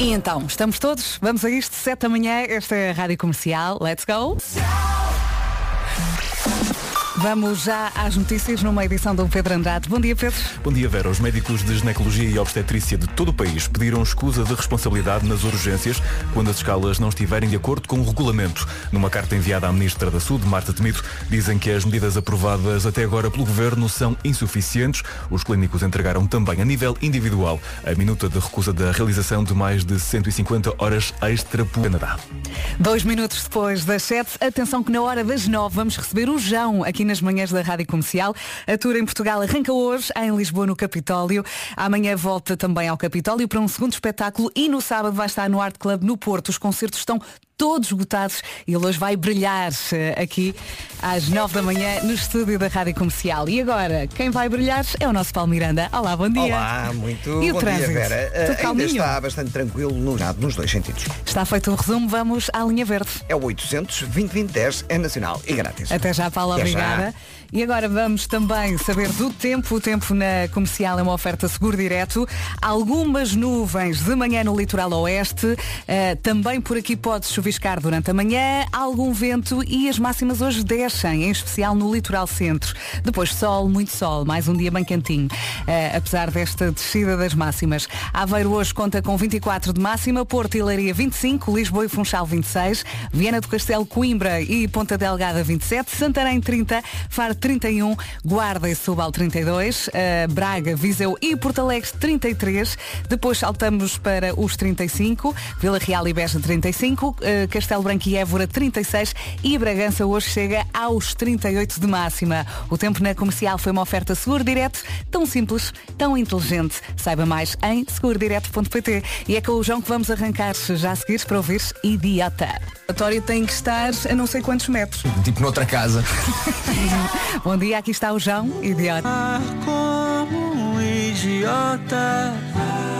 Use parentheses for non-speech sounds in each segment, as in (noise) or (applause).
E então, estamos todos? Vamos a isto, 7 da manhã, esta é a Rádio Comercial. Let's go! Vamos já às notícias numa edição do Pedro Andrade. Bom dia, Pedro. Bom dia, Vera. Os médicos de ginecologia e obstetrícia de todo o país pediram escusa de responsabilidade nas urgências quando as escalas não estiverem de acordo com o regulamento. Numa carta enviada à Ministra da Saúde, Marta Temido, dizem que as medidas aprovadas até agora pelo Governo são insuficientes. Os clínicos entregaram também, a nível individual, a minuta de recusa da realização de mais de 150 horas extra por Canadá. Dois minutos depois das sete, atenção que na hora das nove vamos receber o João aqui nas manhãs da Rádio Comercial. A tour em Portugal arranca hoje, em Lisboa, no Capitólio. Amanhã volta também ao Capitólio para um segundo espetáculo e no sábado vai estar no Art Club no Porto. Os concertos estão todos esgotados e ele hoje vai brilhar eh, aqui às nove da manhã no estúdio da Rádio Comercial. E agora, quem vai brilhar é o nosso Paulo Miranda. Olá, bom dia. Olá, muito E o bom trânsito? dia, Vera. Tudo Uh, ainda calminho? está bastante tranquilo no, nos dois sentidos. Está feito o resumo, vamos à linha verde. É o 800 2010 é nacional e grátis. Até já, Paula, Até já. E agora vamos também saber do tempo. O tempo na comercial é uma oferta seguro direto. Algumas nuvens de manhã no litoral oeste. Eh, também por aqui pode chuviscar durante a manhã. Algum vento e as máximas hoje descem, em especial no litoral centro. Depois sol, muito sol, mais um dia bem quentinho. Eh, apesar desta descida das máximas. Aveiro hoje conta com 24 de máxima, Porto e Leiria 25, Lisboa e Funchal 26, Viana do Castelo, Coimbra e Ponta Delgada 27, Santarém 30, Faro 31, Guarda e Subal 32, eh, Braga, Viseu e Porto Alegre 33, depois saltamos para os 35, Vila Real e Beja 35, eh, Castelo Branco e Évora 36 e Bragança hoje chega aos 38 de máxima. O tempo na comercial foi uma oferta seguro direto, tão simples, tão inteligente. Saiba mais em segurodireto.pt. E é com o João que vamos arrancar já a seguir para ouvir Idiota. O relatório tem que estar a não sei quantos metros. Tipo noutra casa. (laughs) Bom dia, aqui está o João, Idiota.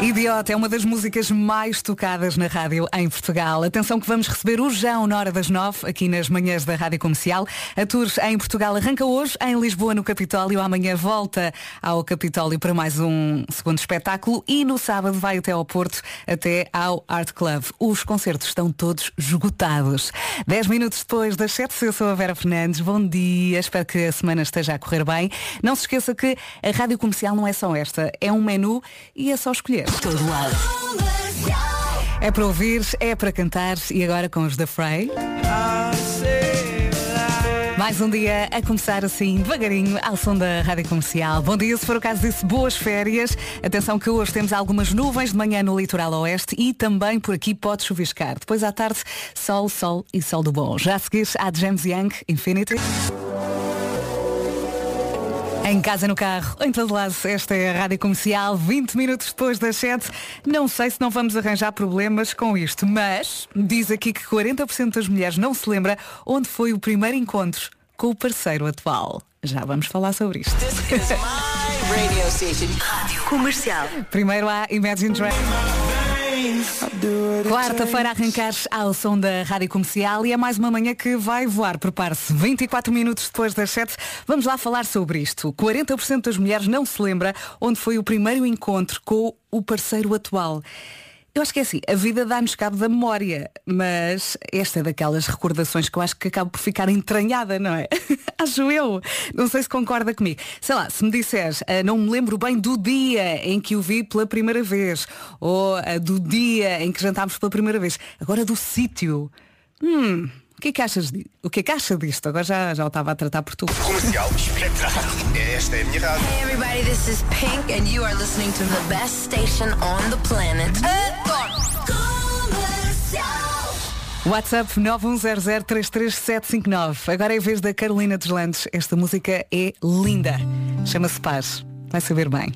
Idiota é uma das músicas mais tocadas na rádio em Portugal. Atenção que vamos receber o João na hora das nove, aqui nas manhãs da Rádio Comercial. A tour em Portugal arranca hoje, em Lisboa, no Capitólio. Amanhã volta ao Capitólio para mais um segundo espetáculo e no sábado vai até ao Porto, até ao Art Club. Os concertos estão todos esgotados. Dez minutos depois das sete, eu sou a Vera Fernandes. Bom dia, espero que a semana esteja a correr bem. Não se esqueça que a Rádio Comercial não é só esta, é um menu e é só escolher. Todo lado. É para ouvir, é para cantar e agora com os da Frey. Mais um dia a começar assim, devagarinho, ao som da Rádio Comercial. Bom dia, se for o caso disso, boas férias. Atenção que hoje temos algumas nuvens de manhã no litoral oeste e também por aqui pode chuviscar. Depois à tarde, sol, sol e sol do bom. Já a seguir, há James Young, Infinity. Em casa, no carro, em todo lado, esta é a Rádio Comercial, 20 minutos depois das 7. Não sei se não vamos arranjar problemas com isto, mas diz aqui que 40% das mulheres não se lembra onde foi o primeiro encontro com o parceiro atual. Já vamos falar sobre isto. Comercial. Primeiro há Imagine Dragons. Quarta-feira arrancares ao som da Rádio Comercial e é mais uma manhã que vai voar. Prepare-se. 24 minutos depois das 7, vamos lá falar sobre isto. 40% das mulheres não se lembra onde foi o primeiro encontro com o parceiro atual. Eu acho que é assim, a vida dá-nos cabo da memória, mas esta é daquelas recordações que eu acho que acaba por ficar entranhada, não é? (laughs) acho eu. Não sei se concorda comigo. Sei lá, se me disseres, "Ah, não me lembro bem do dia em que o vi pela primeira vez, ou ah, do dia em que jantámos pela primeira vez, agora do sítio. Hum, o que é que achas di- O que é que acha disto? Agora já, já o estava a tratar por tu. Comercial espetáculo. Esta é a minha rádio. Hey everybody, this is Pink and you are listening to the best station on the planet. WhatsApp 910033759. Agora é a vez da Carolina dos Landes. Esta música é linda. Chama-se Paz. Vai saber bem.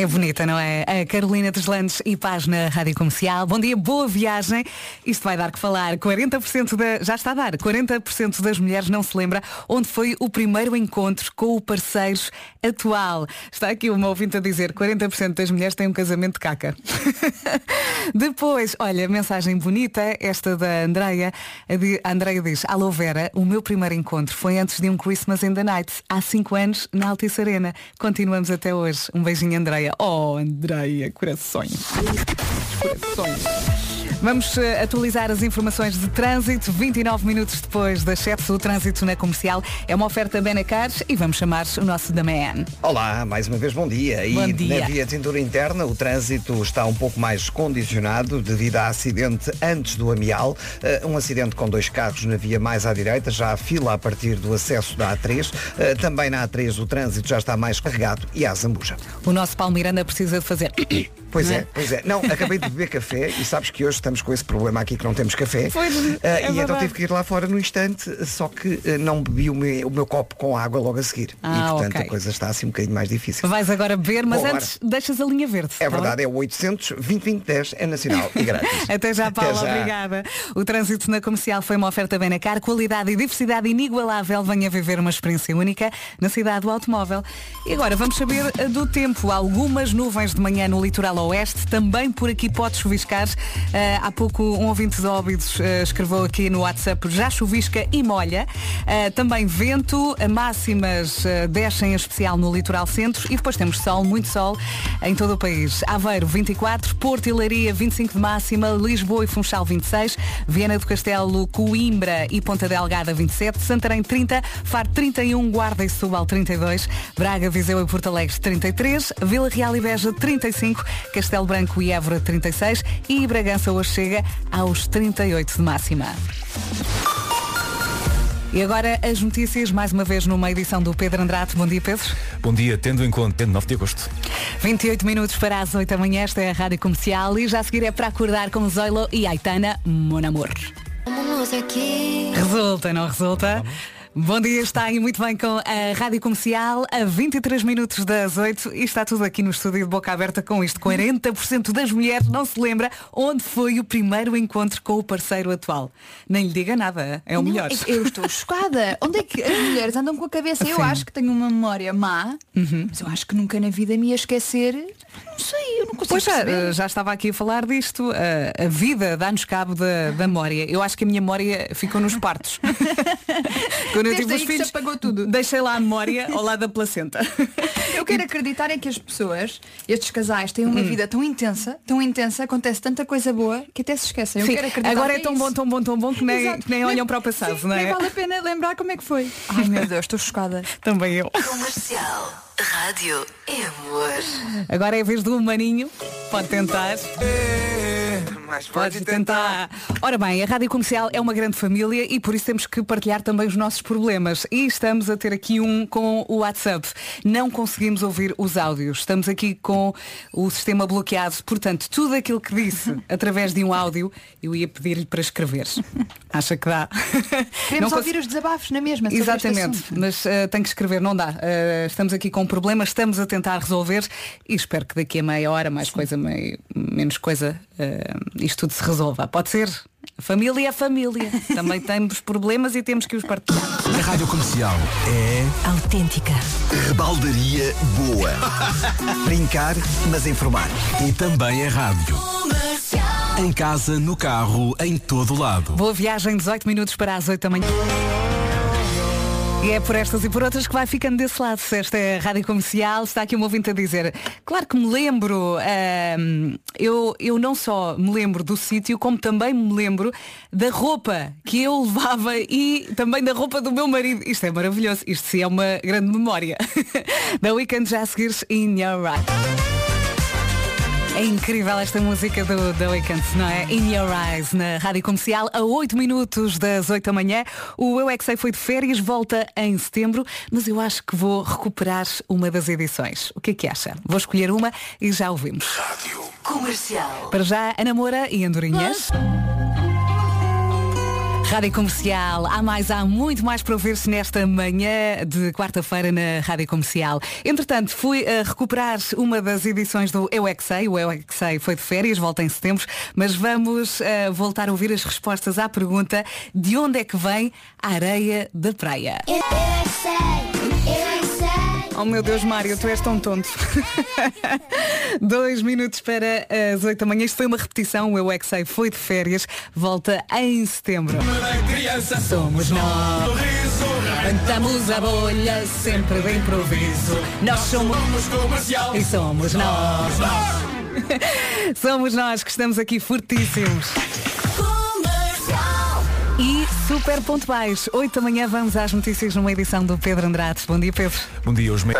É bonita, não é? A Carolina dos Landes e Paz na Rádio Comercial. Bom dia, boa viagem. Isto vai dar que falar. 40% da. Já está a dar. 40% das mulheres não se lembra onde foi o primeiro encontro com o parceiro atual. Está aqui uma ouvinte a dizer 40% das mulheres têm um casamento de caca. (laughs) Depois, olha, mensagem bonita, esta da Andreia. A Andreia diz, Alô Vera, o meu primeiro encontro foi antes de um Christmas in the Night, há 5 anos, na Altice Arena. Continuamos até hoje. Um beijinho, Andreia. Andreia. Oh, Andreia, corações. Corações. Vamos eh, atualizar as informações de trânsito. 29 minutos depois das 7, o trânsito na comercial é uma oferta Benacar e vamos chamar o nosso da Man. Olá, mais uma vez bom dia. Bom e dia. na via de cintura interna o trânsito está um pouco mais condicionado devido a acidente antes do Amial. Eh, um acidente com dois carros na via mais à direita, já há fila a partir do acesso da A3. Eh, também na A3 o trânsito já está mais carregado e há Zambuja. O nosso Paulo Miranda precisa de fazer. Pois Não é, pois é. Não, acabei de beber café e sabes que hoje estamos com esse problema aqui que não temos café. Pois, Ah, é e então tive que ir lá fora no instante, só que ah, não bebi o meu, o meu copo com água logo a seguir. Ah, e portanto ok. a coisa está assim um bocadinho mais difícil. Vais agora beber, mas Vou antes deixas a linha verde. É tá bem? verdade, é o 800 2010 é nacional e grátis. (laughs) Até já, Paula, Até já. obrigada. O trânsito na comercial foi uma oferta bem na cara, qualidade e diversidade inigualável. Venha viver uma experiência única na cidade do automóvel. E agora vamos saber eh, do tempo. Algumas nuvens de manhã no litoral oeste, também por aqui pode chuviscar. Eh, há pouco um ouvinte de Óbidos eh, escreveu aqui no WhatsApp, já chuvisca e molha. Eh, também vento, máximas descem em especial no litoral centro e depois temos sol, muito sol em todo o país. Aveiro 24, Porto e Leiria 25 de máxima, Lisboa e Funchal 26, Viana do Castelo, Coimbra e Ponta Delgada 27, Santarém 30, Faro 31, Guarda e Setúbal 32, Braga, Viseu e Porto Alegre 33, Vila Real e Beja 35, Castelo Branco e Évora 36 e Bragança hoje chega aos 38 de máxima. E agora as notícias, mais uma vez numa edição do Pedro Andrade. Bom dia, Pedro. Bom dia, tendo em conta, 9 de agosto. 28 minutos para as 8 da manhã, esta é a Rádio Comercial e já a seguir é para acordar com Zoilo e Aitana, Mon Amor. Resulta, não resulta? Bom dia, está aí muito bem com a Rádio Comercial a 23 minutos das 8 e está tudo aqui no estúdio de boca aberta com isto. 40% das mulheres não se lembra onde foi o primeiro encontro com o parceiro atual. Nem lhe diga nada, é o Não, melhor. é Eu estou chocada. Onde é que as mulheres andam com a cabeça? Eu Sim. acho que tenho uma memória má, mas eu acho que nunca na vida me ia esquecer. Não sei, eu não consigo Pois já, já estava aqui a falar disto. A, a vida dá-nos cabo da, da memória. Eu acho que a minha memória ficou nos partos. (laughs) Quando eu Desde tive os filhos, apagou tudo. deixei lá a memória ao lado da placenta. (laughs) Eu quero acreditar é que as pessoas, estes casais, têm uma vida tão intensa, tão intensa, acontece tanta coisa boa que até se esquecem. Eu Sim, quero acreditar agora que é tão isso. bom, tão bom, tão bom que nem, Exato. que nem olham para o passado, Sim, não é? Nem vale a pena lembrar como é que foi. Ai meu Deus, estou chocada. (laughs) Também eu. Comercial. Rádio é amor. Agora é a vez do humaninho. Pode tentar. Mas Pode tentar. Ora bem, a Rádio Comercial é uma grande família e por isso temos que partilhar também os nossos problemas. E estamos a ter aqui um com o WhatsApp. Não conseguimos ouvir os áudios. Estamos aqui com o sistema bloqueado. Portanto, tudo aquilo que disse (laughs) através de um áudio, eu ia pedir-lhe para escrever. Acha que dá? Queremos ouvir os desabafos na mesma. sobre este Exatamente, mas eh, tem que escrever, não dá. Eh, estamos aqui com um problema, estamos a tentar resolver e espero que daqui a meia hora, mais coisa, meio- menos coisa, eh, isto tudo se resolva. Pode ser? Família é família. Também temos problemas e temos que os partilhar. A Rádio Comercial é Autêntica. rebaldaria boa. Brincar, mas informar. E também é rádio. Em casa, no carro, em todo lado. Boa viagem, 18 minutos para as 8 da manhã. E é por estas e por outras que vai ficando desse lado. Esta é a Rádio Comercial. Está aqui um ouvinte a dizer, claro que me lembro, ahm, eu, eu não só me lembro do sítio, como também me lembro da roupa que eu levava e também da roupa do meu marido. Isto é maravilhoso. Isto sim é uma grande memória. (laughs) da Weekend já a in your right. É incrível esta música do The Weeknd, não é? In Your Eyes, na Rádio Comercial, a 8 minutos das 8 da manhã. O Eu é foi de férias, volta em setembro, mas eu acho que vou recuperar uma das edições. O que é que acha? Vou escolher uma e já ouvimos. Comercial. Para já, a Namora e Andorinhas. Rádio Comercial, há mais, há muito mais para ouvir-se nesta manhã de quarta-feira na Rádio Comercial. Entretanto, fui a recuperar uma das edições do Eu é Que Sei. O Eu é Que Sei foi de férias, volta em setembro, mas vamos eh, voltar a ouvir as respostas à pergunta de onde é que vem a areia da praia. Eu é que sei, Oh meu Deus, Mário, tu és tão tonto. (laughs) Dois minutos para as oito da manhã. Isto foi uma repetição. O Eu é foi de férias. Volta em setembro. Somos nós. Cantamos a bolha sempre de improviso. Nós somos comercial. E somos nós. (laughs) somos nós que estamos aqui fortíssimos. Super pontuais. 8 da manhã vamos às notícias numa edição do Pedro Andrade. Bom dia, Pedro. Bom dia, os, me...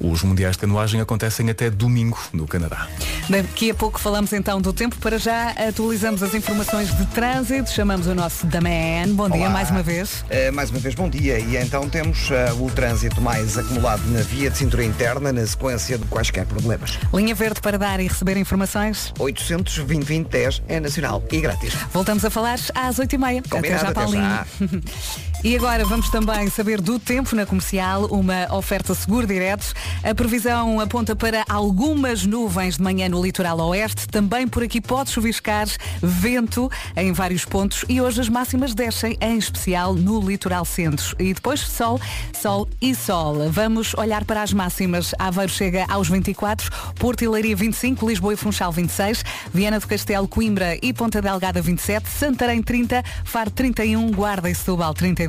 os mundiais de canoagem acontecem até domingo no Canadá. Daqui a pouco falamos então do tempo. Para já atualizamos as informações de trânsito. Chamamos o nosso da Man. Bom dia Olá. mais uma vez. Uh, mais uma vez, bom dia. E então temos uh, o trânsito mais acumulado na via de cintura interna, na sequência de quaisquer problemas. Linha verde para dar e receber informações. 800 2010 é nacional e grátis. Voltamos a falar às 8h30. Até Combinado, já, até Paulinho. já. (laughs) E agora vamos também saber do tempo na comercial, uma oferta seguro direto. A previsão aponta para algumas nuvens de manhã no litoral oeste. Também por aqui pode chuviscar vento em vários pontos e hoje as máximas descem, em especial no litoral centro. E depois sol, sol e sol. Vamos olhar para as máximas. Aveiro chega aos 24, Porto e Leiria 25, Lisboa e Funchal 26, Viana do Castelo, Coimbra e Ponta Delgada 27, Santarém 30, Faro 31, Guarda e Setúbal 32,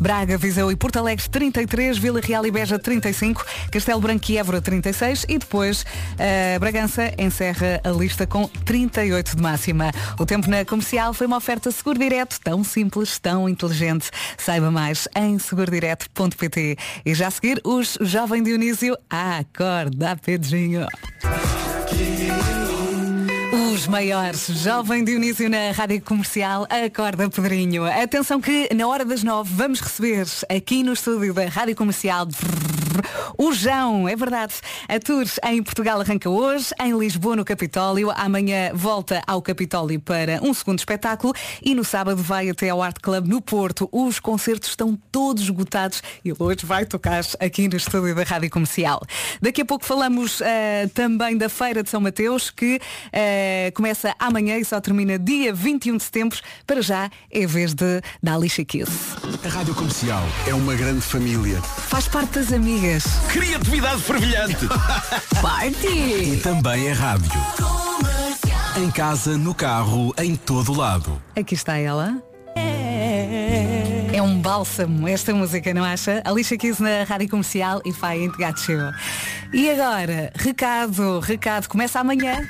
Braga, Viseu e Porto Alegre 33, Vila Real e Beja 35, Castelo Branco e Évora 36 e depois uh, Bragança encerra a lista com 38 de máxima. O tempo na comercial foi uma oferta seguro direto, tão simples, tão inteligente. Saiba mais em segurodireto.pt. E já a seguir, os Jovem Dionísio. Acorda, Pedrinho. Os maiores, Jovem Dionísio na Rádio Comercial, acorda Pedrinho. Atenção que na hora das nove vamos receber aqui no estúdio da Rádio Comercial o João, é verdade. A tour em Portugal arranca hoje, em Lisboa no Capitólio. Amanhã volta ao Capitólio para um segundo espetáculo e no sábado vai até ao Art Club no Porto. Os concertos estão todos esgotados e hoje vai tocar aqui no estúdio da Rádio Comercial. Daqui a pouco falamos uh, também da Feira de São Mateus, que uh, começa amanhã e só termina dia 21 de setembro. Para já é vez de da Alicia Kiss. A Rádio Comercial é uma grande família. Faz parte das amigas. Criatividade fervilhante. (laughs) Party! E também é rádio. Em casa, no carro, em todo lado. Aqui está ela. É um bálsamo esta música, não acha? Alicia Keys na Rádio Comercial e Fai em Gato E agora, recado, recado, começa amanhã.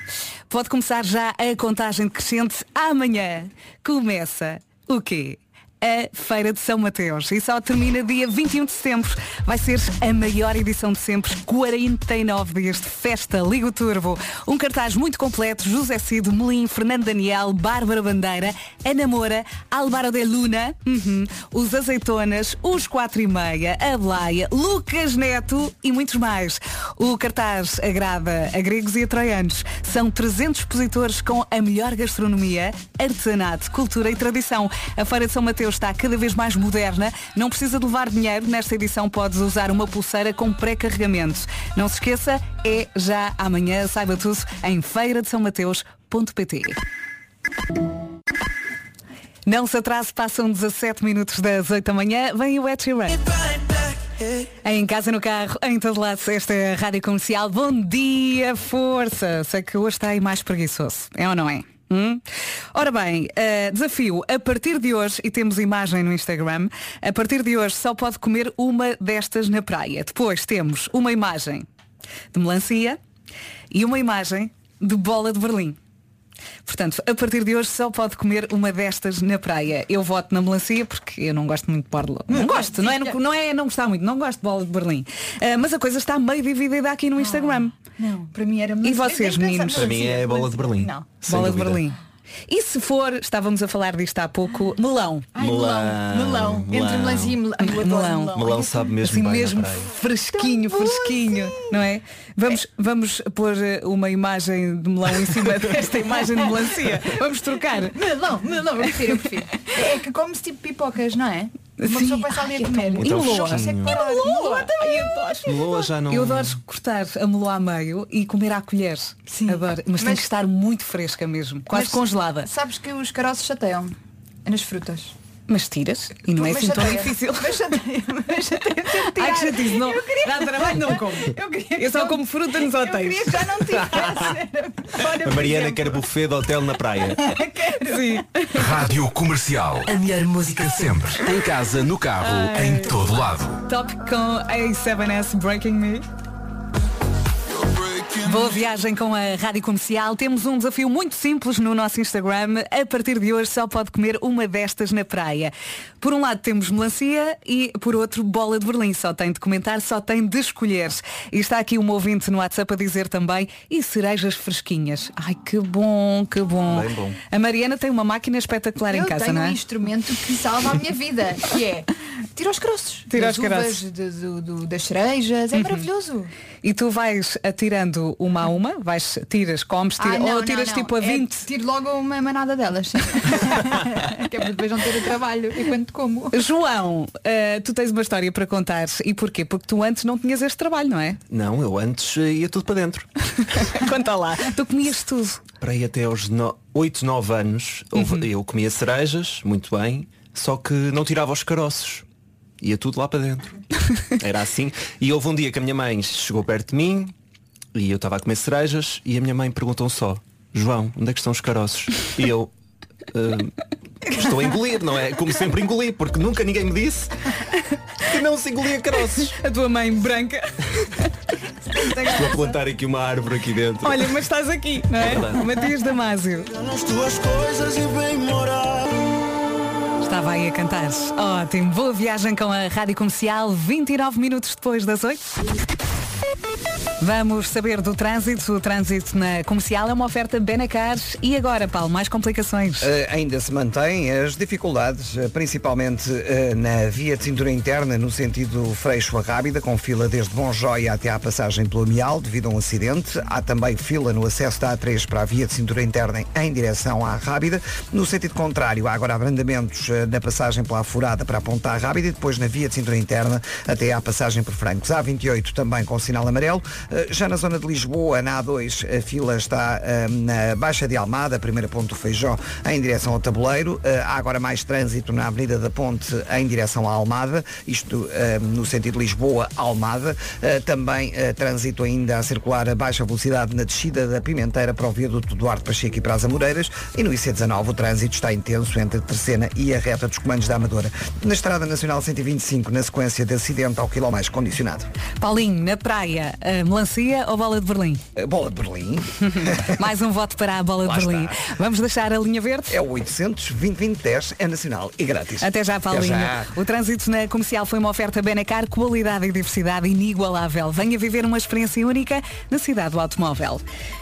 Pode começar já a contagem decrescente. Amanhã começa o quê? A Feira de São Mateus e só termina dia 21 de setembro. Vai ser a maior edição de sempre, 49 dias de festa Ligo Turbo. Um cartaz muito completo, José Cido, Melim, Fernando Daniel, Bárbara Bandeira, Ana Moura, Álvaro de Luna, uhum, os Azeitonas, os 4 e meia, a Blaia, Lucas Neto e muitos mais. O cartaz agrada a gregos e a troianos. São 300 expositores com a melhor gastronomia, artesanato, cultura e tradição. A Feira de São Mateus está cada vez mais moderna. Não precisa de levar dinheiro. Nesta edição podes usar uma pulseira com pré-carregamento. Não se esqueça, é já amanhã. Saiba tudo em feira de São Mateus.pt. Não se atrase, passam 17 minutos das 8 da manhã. Vem o Ed Sheeran. Em casa, no carro, em todo lado, esta é a Rádio Comercial. Bom dia, força! Sei que hoje está aí mais preguiçoso, é ou não é? Hum? Ora bem, uh, desafio, a partir de hoje, e temos imagem no Instagram, a partir de hoje só pode comer uma destas na praia. Depois temos uma imagem de melancia e uma imagem de bola de Berlim. Portanto, a partir de hoje só pode comer uma destas na praia. Eu voto na melancia porque eu não gosto muito de borla. Não gosto, não é não, não é não gostar muito, não gosto de bola de Berlim. Uh, mas a coisa está meio dividida aqui no Instagram. Não, para mim era E vocês, meninos? Para mim é bola de Berlim. Não. Bola de. Berlim. E se for, estávamos a falar disto há pouco, melão. Ai, melão. Melão, Melão. Entre melancia e melão. Melão. melão. Melão sabe mesmo Assim bem mesmo na praia. fresquinho, fresquinho, não é? Vamos, vamos pôr eh, uma imagem de melão em cima (laughs) desta imagem de melancia. Vamos trocar. Melão, melão, eu prefiro, eu prefiro. É que come-se tipo pipocas, não é? Uma pessoa passa ali a comer. E meloa? Meloa também eu adoro. Meloa já não. Eu adoro cortar a meloa a meio e comer à colher. Sim. Adoro. Mas, tem que estar muito fresca mesmo. Quase Mas congelada. Sabes que os caroços chateiam. É nas frutas. Mas tiras e não é Mas assim tão chateia. difícil. Mas chateia, mas chateia (laughs) Ai, que chatice, não. Eu queria- Dá trabalho, não como. (laughs) Eu, queria Eu só que como fruta nos Eu hotéis. queria que já não (laughs) tivesse. Olha, A Mariana quer buffet de hotel na praia. Sim. Rádio Comercial. A melhor música sempre. Em casa, no carro, em todo lado. Top com A7S Breaking Me. Boa viagem com a Rádio Comercial. Temos um desafio muito simples no nosso Instagram. A partir de hoje só pode comer uma destas na praia. Por um lado temos melancia e por outro bola de Berlim. Só tem de comentar, só tem de escolher. E está aqui um ouvinte no WhatsApp a dizer também e cerejas fresquinhas. Ai, que bom, que bom. Bem bom. A Mariana tem uma máquina espetacular Eu em casa, tenho não um é? instrumento que salva a minha vida, que é tira os caroços. Tira os do- das cerejas, é maravilhoso. E tu vais atirando uma a uma, vais, tiras, comes, tira, Ah, não, ou não, tiras não. tipo a É, 20. tiro logo uma manada delas. sim. (laughs) que é para depois não ter o trabalho enquanto como. João, eh, tu tens uma história para contar. E porquê? Porque tu antes não tinhas este trabalho, não é? Não, eu antes eh, ia tudo para dentro. (laughs) Conta lá. Tu comias tudo. Para aí até aos no... 8, 9 anos houve- eu comia cerejas, muito bem, só que não tirava os caroços. Ia tudo lá para dentro. (laughs) Era assim. E houve um dia que a minha mãe chegou perto de mim e eu estava a comer cerejas e a minha mãe perguntou só, João, onde é que estão os caroços? E eu "Ah, estou a engolir, não é? Como sempre engoli, porque nunca ninguém me disse que não se engolia caroços. A tua mãe branca. Estou a plantar aqui uma árvore aqui dentro. Olha, mas estás aqui, não é? verdade. Matias Damasio. Estava aí a cantar. Ótimo. Boa viagem com a Rádio Comercial, 29 minutos depois das 8. Vamos saber do trânsito. O trânsito na comercial é uma oferta Benacar. E agora, Paulo, mais complicações? Eh, ainda se mantém as dificuldades, eh, principalmente eh, na via de cintura interna, no sentido Freixo a Rábida, com fila desde Bom Joia até à passagem pelo Amial, devido a um acidente. Há também fila no acesso da A3 para a via de cintura interna em direção à Rábida. No sentido contrário, há agora abrandamentos eh, na passagem pela Furada para a Ponta à Rábida e depois na via de cintura interna até à passagem por Francos. A 28 também com sinal amarelo. Eh, Já na zona de Lisboa, na A2, a fila está eh, na Baixa de Almada, primeira ponto Feijó, em direção ao tabuleiro. Eh, Há agora mais trânsito na Avenida da Ponte em direção à Almada, isto no sentido Lisboa-Almada. Também trânsito ainda a circular a baixa velocidade na descida da Pimenteira para o viaduto Duarte Pacheco e para as Amoreiras. E no IC19 o trânsito está intenso entre Terceira e a reta dos comandos da Amadora. Na Estrada Nacional 125, na sequência de acidente ao quiló mais condicionado. Paulinho, na praia, a melancia ou bola de Berlim? A bola de Berlim (laughs) Mais um voto para a bola Lá de Berlim. está. Vamos deixar a linha verde? é o 800 2010 é nacional e grátis. Até já, Paulinho. já. O trânsito na comercial foi uma oferta Benacar, qualidade e diversidade inigualável. Venha viver uma experiência única na cidade do automóvel.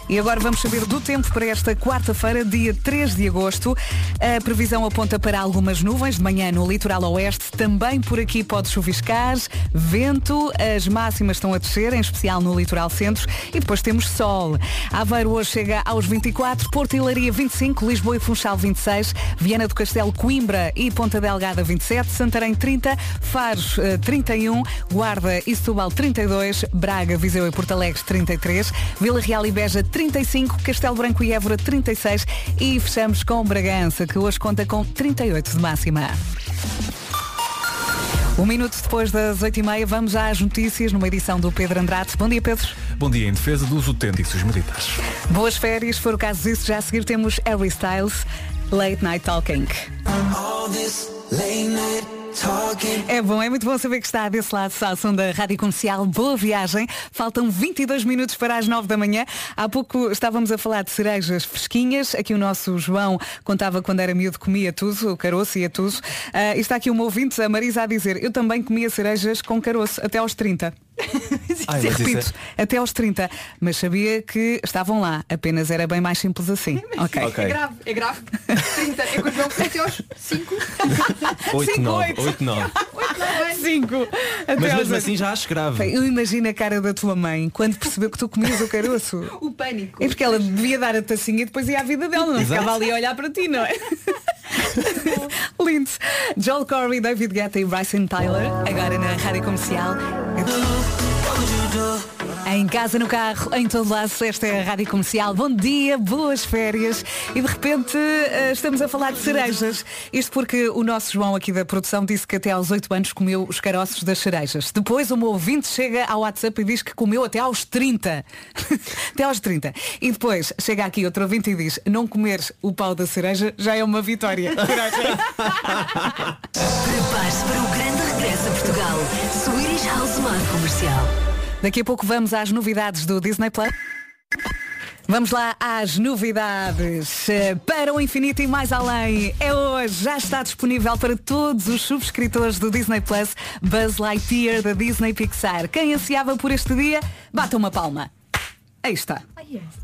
E agora vamos saber do tempo para esta quarta-feira, dia 3 de agosto. A previsão aponta para algumas nuvens de manhã no litoral oeste. Também por aqui pode chuviscar, vento, as máximas estão a descer, em especial no litoral centro. E depois temos sol. Aveiro hoje chega aos 24, Porto e Leiria 25, Lisboa e Funchal 26, Viana do Castelo, Coimbra e Ponta Delgada 27, Santarém 30, Faros eh, 31, Guarda e Setúbal 32, Braga, Viseu e Porto Alegre 33, Vila Real e Beja 35, Castelo Branco e Évora 36 e fechamos com Bragança, que hoje conta com 38 de máxima. Um minuto depois das 8h30, vamos às notícias numa edição do Pedro Andrade. Bom dia, Pedro. Bom dia em defesa dos utentes militares. Boas férias, se for o caso disso, já a seguir temos Harry Styles, Late Night Talking. É bom, é muito bom saber que está desse lado ao som da Rádio Comercial. Boa viagem. Faltam 22 minutos para as 9 da manhã. Há pouco estávamos a falar de cerejas fresquinhas. Aqui o nosso João contava quando era miúdo comia tudo, o caroço ia tudo. Ah, e está aqui uma ouvinte, a Marisa, a dizer eu também comia cerejas com caroço até aos 30. (laughs) Ai, mas repito, até aos 30. Mas sabia que estavam lá. Apenas era bem mais simples assim. Ok. Ok. É grave, é grave. 30, é que o João foi até aos 5. é 8, Cinco, 9, (laughs) oito. 8, 9. 5. Até Mas aos mesmo oito. assim já acho grave. Eu imagino a cara da tua mãe quando percebeu que tu comias o caroço. (laughs) O pânico. É porque ela devia dar a tacinha e depois ia à vida dela, não Exato. ficava ali a olhar para ti, não é? Lindo. Joel Corey, David Guetta e Bryson Tyler, agora na rádio comercial. Em casa, no carro, em todo lado, esta é a Rádio Comercial. Bom dia, boas férias. E de repente eh, estamos a falar de cerejas. Isto porque o nosso João aqui da produção disse que até aos 8 anos comeu os caroços das cerejas. Depois o meu ouvinte chega ao WhatsApp e diz que comeu até aos 30. (laughs) até aos 30. E depois chega aqui outro ouvinte e diz, não comeres o pau da cereja já é uma vitória. (laughs) (laughs) Prepare-se para o grande regresso a Portugal. Comercial. Daqui a pouco vamos às novidades do Disney Plus. Vamos lá às novidades eh, para o infinito e mais além. É hoje, já está disponível para todos os subscritores do Disney Plus Buzz Lightyear da Disney Pixar. Quem ansiava por este dia, bata uma palma. Aí está.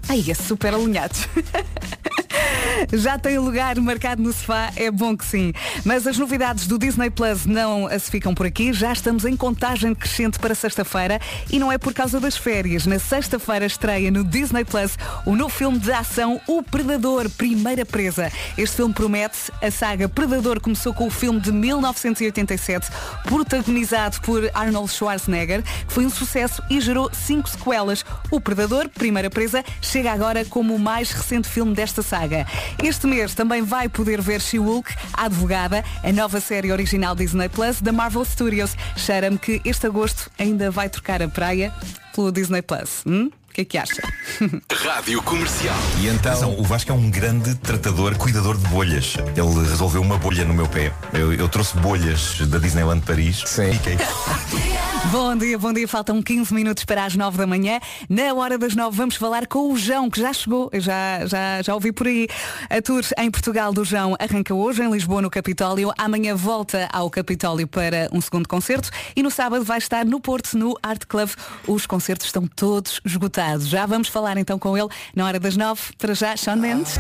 Aí é super alinhados. (laughs) (laughs) Já tem lugar marcado no sofá, é bom que sim. Mas as novidades do Disney Plus não se ficam por aqui. Já estamos em contagem crescente para sexta-feira e não é por causa das férias. Na sexta-feira estreia no Disney Plus o novo filme de ação O Predador, Primeira Presa. Este filme promete. A saga Predador começou com o filme de 1987, protagonizado por Arnold Schwarzenegger, que foi um sucesso e gerou cinco sequelas. O Predador, Primeira Presa, chega agora como o mais recente filme desta saga. Este mês também vai poder ver She-Hulk, a advogada, a nova série original Disney Plus da Marvel Studios. Cheira-me que este agosto ainda vai trocar a praia pelo Disney Plus. Hum? O que é que acha? (laughs) Rádio Comercial. E então, o Vasco é um grande tratador, cuidador de bolhas. Ele resolveu uma bolha no meu pé. Eu, eu trouxe bolhas da Disneyland Paris. Sim. Fiquei. (laughs) Bom dia, bom dia. Faltam 15 minutos para as 9 da manhã. Na hora das 9 vamos falar com o João, que já chegou. Eu já, já, já ouvi por aí. A tour em Portugal do João arranca hoje em Lisboa, no Capitólio. Amanhã volta ao Capitólio para um segundo concerto. E no sábado vai estar no Porto, no Art Club. Os concertos estão todos esgotados. Já vamos falar então com ele na hora das 9. Para já, Sean Mendes.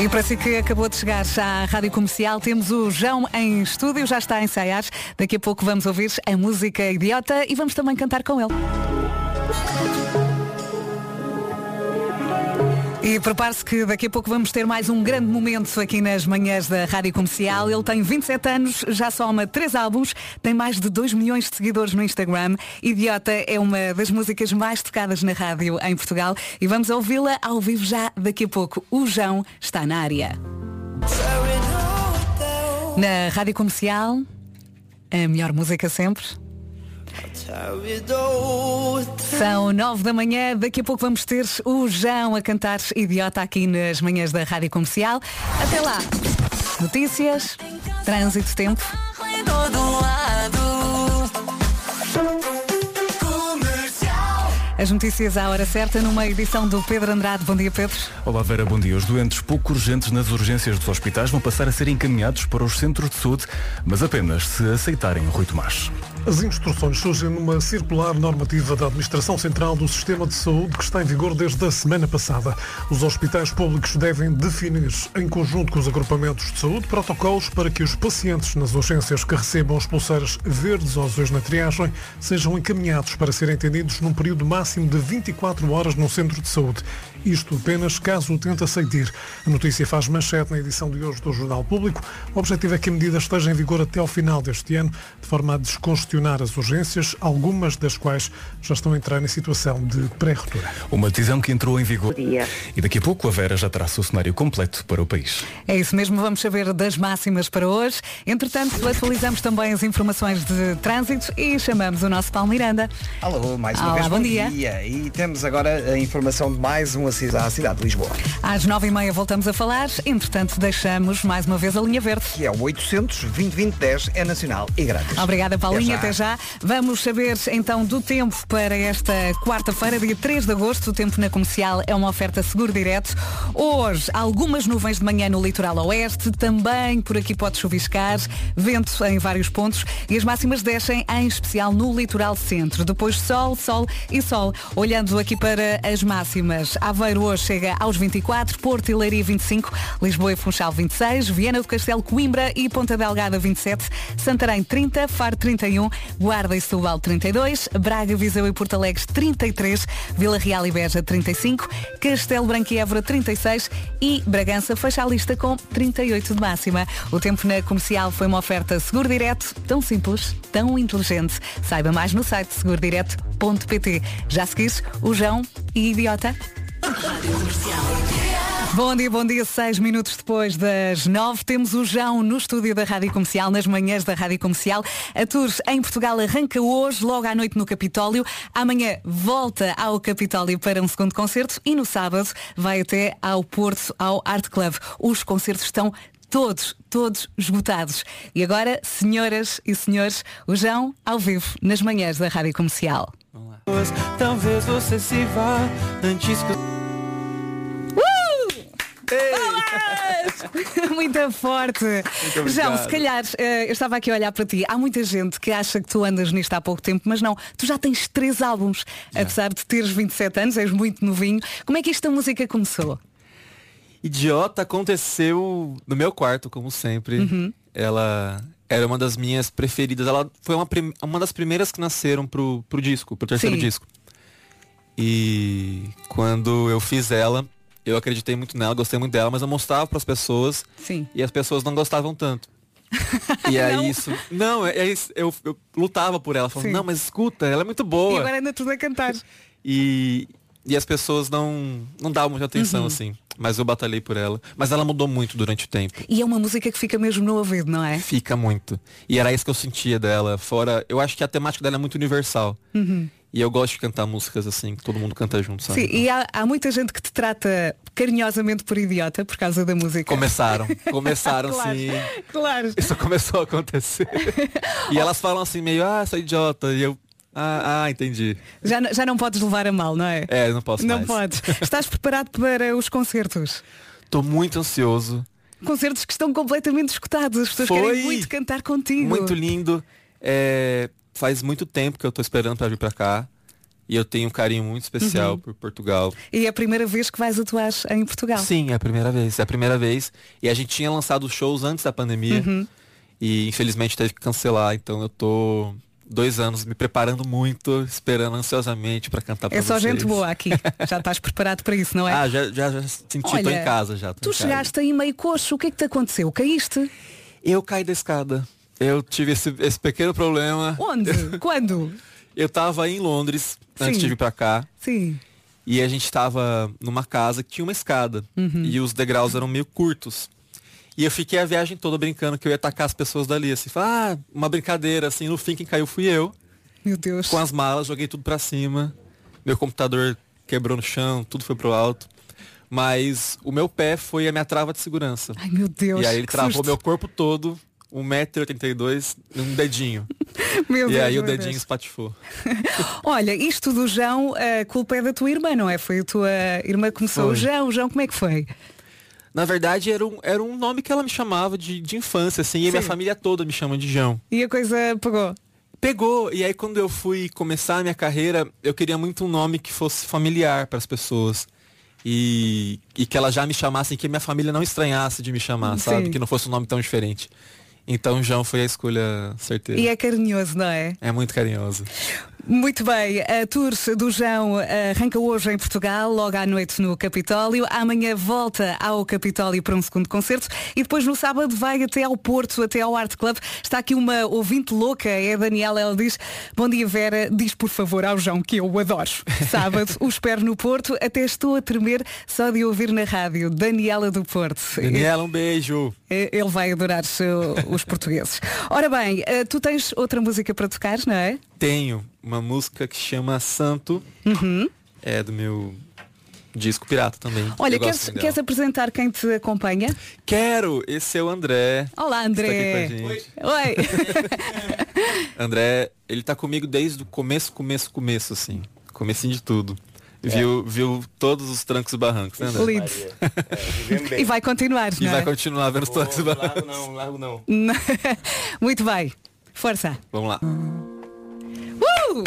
E para si que acabou de chegar à Rádio Comercial, temos o João em estúdio, já está a ensaiar. Daqui a pouco vamos ouvir a música idiota e vamos também cantar com ele. E prepare-se que daqui a pouco vamos ter mais um grande momento aqui nas manhãs da Rádio Comercial. Ele tem 27 anos, já soma 3 álbuns, tem mais de 2 milhões de seguidores no Instagram. Idiota é uma das músicas mais tocadas na rádio em Portugal e vamos ouvi-la ao vivo já daqui a pouco. O João está na área. Na Rádio Comercial, a melhor música sempre. São nove da manhã, daqui a pouco vamos ter o João a cantar Idiota aqui nas manhãs da Rádio Comercial. Até lá. Notícias, trânsito, tempo. As notícias à hora certa numa edição do Pedro Andrade. Bom dia, Pedro. Olá Vera, bom dia. Os doentes pouco urgentes nas urgências dos hospitais vão passar a ser encaminhados para os centros de saúde, mas apenas se aceitarem o Rui Tomás. As instruções surgem numa circular normativa da Administração Central do Sistema de Saúde que está em vigor desde a semana passada. Os hospitais públicos devem definir, em conjunto com os agrupamentos de saúde, protocolos para que os pacientes nas urgências que recebam as pulseiras verdes ou azuis na triagem sejam encaminhados para serem atendidos num período máximo de 24 horas no centro de saúde. Isto apenas caso o tente aceitar. A notícia faz manchete na edição de hoje do Jornal Público. O objetivo é que a medida esteja em vigor até ao final deste ano, de forma a descongestionar as urgências, algumas das quais já estão a entrar em situação de pré-retura. Uma decisão que entrou em vigor. E daqui a pouco a Vera já traça o cenário completo para o país. É isso mesmo, vamos saber das máximas para hoje. Entretanto, atualizamos também as informações de trânsito e chamamos o nosso Paulo Miranda. Alô, mais uma Olá, vez. bom dia. E temos agora a informação de mais um à cidade de Lisboa. Às nove e meia voltamos a falar. Entretanto, deixamos mais uma vez a linha verde. Que é o 800 2010 é nacional e grátis. Obrigada, Paulinha. Até Até já. Vamos saber então do tempo para esta quarta-feira, dia 3 de agosto. O tempo na comercial é uma oferta seguro direto. Hoje, algumas nuvens de manhã no litoral oeste, também por aqui pode chuviscar, vento em vários pontos e as máximas descem em especial no litoral centro. Depois sol, sol e sol sol. Olhando aqui para as máximas, Aveiro hoje chega aos 24, Porto e Leiria 25, Lisboa e Funchal 26, Viana do Castelo, Coimbra e Ponta Delgada 27, Santarém 30, Faro 31, Guarda e Setúbal 32, Braga, Viseu e Porto Alegre 33, Vila Real e Beja 35, Castelo Branco e Évora 36 e Bragança fecha a lista com 38 de máxima. O tempo na comercial foi uma oferta seguro direto, tão simples, tão inteligente. Saiba mais no site segurodireto.pt. Já seguis o João e Idiota? Bom dia, bom dia. Seis minutos depois das nove, temos o João no estúdio da Rádio Comercial, nas manhãs da Rádio Comercial. A Tours em Portugal arranca hoje, logo à noite no Capitólio. Amanhã volta ao Capitólio para um segundo concerto e no sábado vai até ao Porto, ao Art Club. Os concertos estão todos, todos esgotados. E agora, senhoras e senhores, o João ao vivo, nas manhãs da Rádio Comercial. Talvez você se vá antes que (laughs) Muito forte. obrigado. João, se calhar, eh, eu estava aqui a olhar para ti. Há muita gente que acha que tu andas nisto há pouco tempo, mas não. Tu já tens três álbuns. Apesar de teres 27 anos, és muito novinho. Como é que esta música começou? Idiota aconteceu no meu quarto, como sempre. Uhum. Ela era uma das minhas preferidas. Ela foi uma, prim- uma das primeiras que nasceram pro, pro disco, pro terceiro Sim. disco. E quando eu fiz ela, eu acreditei muito nela, gostei muito dela, mas eu mostrava para as pessoas Sim. e as pessoas não gostavam tanto. (laughs) E aí Não? isso. Não, é, é isso, eu, eu lutava por ela, falando, Sim. não, mas escuta, ela é muito E boa. agora anda tudo a cantar. (laughs) E, e as pessoas não, não davam muita atenção, Uhum. assim. Mas eu batalhei por ela. Mas ela mudou muito durante o tempo. E é uma música que fica mesmo no ouvido, não é? Fica muito. E era isso que eu sentia dela. Fora, eu acho que a temática dela é muito universal. Uhum. E eu gosto de cantar músicas assim, que todo mundo canta junto, sabe? Sim, e há, há muita gente que te trata carinhosamente por idiota por causa da música. Começaram, (laughs) começaram Claro, sim. Claro. Isso começou a acontecer. (laughs) e elas falam assim, meio, ah, sou idiota. E eu, ah, ah, entendi. Já, já não podes levar a mal, não é? É, não posso Não mais. podes. Estás preparado para os concertos? Tô muito ansioso. Concertos que estão completamente escutados. As pessoas Foi. querem muito cantar contigo. Muito lindo. É, faz muito tempo que eu tô esperando pra vir pra cá. E eu tenho um carinho muito especial Uhum. por Portugal. E é a primeira vez que vais atuar em Portugal. Sim, é a primeira vez. É a primeira vez. E a gente tinha lançado shows antes da pandemia. Uhum. E infelizmente teve que cancelar. Então eu tô dois anos me preparando muito, esperando ansiosamente pra cantar pra É só vocês. gente boa aqui. (laughs) Já estás preparado para isso, não é? Ah, já, já, já senti, tô Olha, em casa já. tô Tu chegaste aí meio coxo. O que é que te aconteceu? Caíste? Eu caí da escada. Eu tive esse, esse pequeno problema. Onde? (laughs) Quando? Eu tava em Londres antes Sim. de vir pra cá. Sim. E a gente tava numa casa que tinha uma escada. Uhum. E os degraus eram meio curtos. E eu fiquei a viagem toda brincando que eu ia atacar as pessoas dali. Assim, falar, ah, uma brincadeira, assim, no fim quem caiu fui eu. Meu Deus. Com as malas, joguei tudo pra cima. Meu computador quebrou no chão, tudo foi pro alto. Mas o meu pé foi a minha trava de segurança. Ai meu Deus. e aí ele travou susto. meu corpo todo, 1,82m, num dedinho. (laughs) Meu e Deus, aí o dedinho Deus. espatifou. (laughs) Olha, isto do João, a culpa é da tua irmã, não é? Foi a tua irmã que começou. Foi. O João, o João, como é que foi? Na verdade, era um, era um nome que ela me chamava de, de infância, assim, e a minha Sim. família toda me chama de João. E a coisa pegou. Pegou, e aí quando eu fui começar a minha carreira, eu queria muito um nome que fosse familiar para as pessoas. E, e que elas já me chamassem, que minha família não estranhasse de me chamar, Sim. sabe? Que não fosse um nome tão diferente. Então João foi a escolha certeira. E é carinhoso, não é? É muito carinhoso. Muito bem, a Tour do João arranca hoje em Portugal, logo à noite no Capitólio. Amanhã volta ao Capitólio para um segundo concerto e depois no sábado vai até ao Porto, até ao Art Club. Está aqui uma ouvinte louca, é a Daniela, ela diz, bom dia Vera, diz por favor ao João que eu o adoro. (laughs) Sábado o espero no Porto, até estou a tremer só de ouvir na rádio. Daniela do Porto. Daniela, um beijo. Ele vai adorar os portugueses. Ora bem, uh, tu tens outra música para tocar, não é? Tenho uma música que chama Santo. Uhum. É do meu disco pirata também. Olha, queres, queres apresentar quem te acompanha? Quero! Esse é o André. Olá, está André. aqui com a gente. Oi. (laughs) André, ele tá comigo desde o começo, começo, começo, assim. Comecinho de tudo. Viu, viu todos os trancos e barrancos, né, André? Lindo. E vai continuar, E não vai é? continuar vendo os trancos e barrancos. não, largo não. (laughs) Muito bem. Força. Vamos lá. Uh!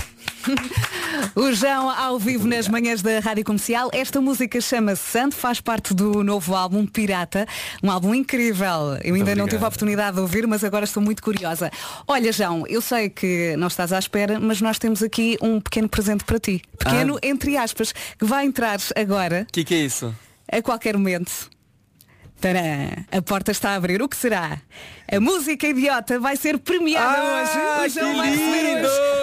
(laughs) O João ao vivo nas manhãs da Rádio Comercial. Esta música chama-se Santo, faz parte do novo álbum Pirata, um álbum incrível. Eu ainda não tive a oportunidade de ouvir, mas agora estou muito curiosa. Olha, João, eu sei que não estás à espera, mas nós temos aqui um pequeno presente para ti. Pequeno, entre aspas, que vai entrar agora, O que, que é isso? a qualquer momento. Tadã! A porta está a abrir. O que será? A música idiota vai ser premiada Ah, hoje. O João que vai receber lindo! hoje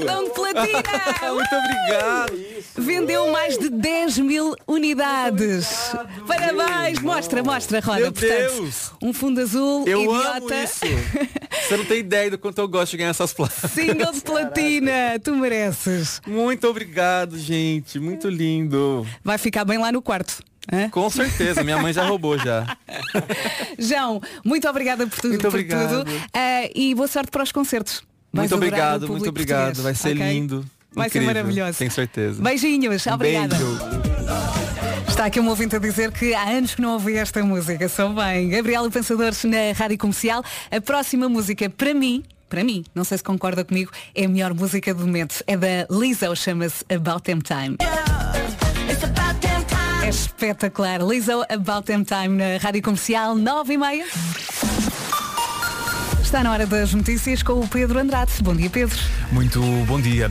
galardão de platina. (laughs) Muito obrigado. Vendeu mais de 10 mil unidades. Parabéns! Mostra, mostra, Roda. Meu Portanto, Deus! um fundo azul, Eu idiota. amo isso. (laughs) Você não tem ideia do quanto eu gosto de ganhar essas placas. Single de platina. Tu mereces. Muito obrigado, gente. Muito lindo. Vai ficar bem lá no quarto. hã? Com certeza, minha mãe já roubou já. (laughs) João, muito obrigada por tudo. Muito por obrigado. tudo. Ah, e boa sorte para os concertos. Muito obrigado, muito obrigado. português, Vai ser ok? lindo. Vai ser incrível, maravilhoso. Tenho certeza. Beijinhos, obrigada. Beijo. Está aqui um ouvinte a dizer que há anos que não ouvi esta música. Sou bem. Gabriela Pensadores na Rádio Comercial. A próxima música, para mim, para mim, não sei se concorda comigo, é a melhor música do momento. É da Lizzo, chama-se About Them Time. É espetacular. Lizzo, About Them Time na Rádio Comercial, 9 e meia. Está na hora das notícias com o Pedro Andrade. Bom dia, Pedro. Muito bom dia.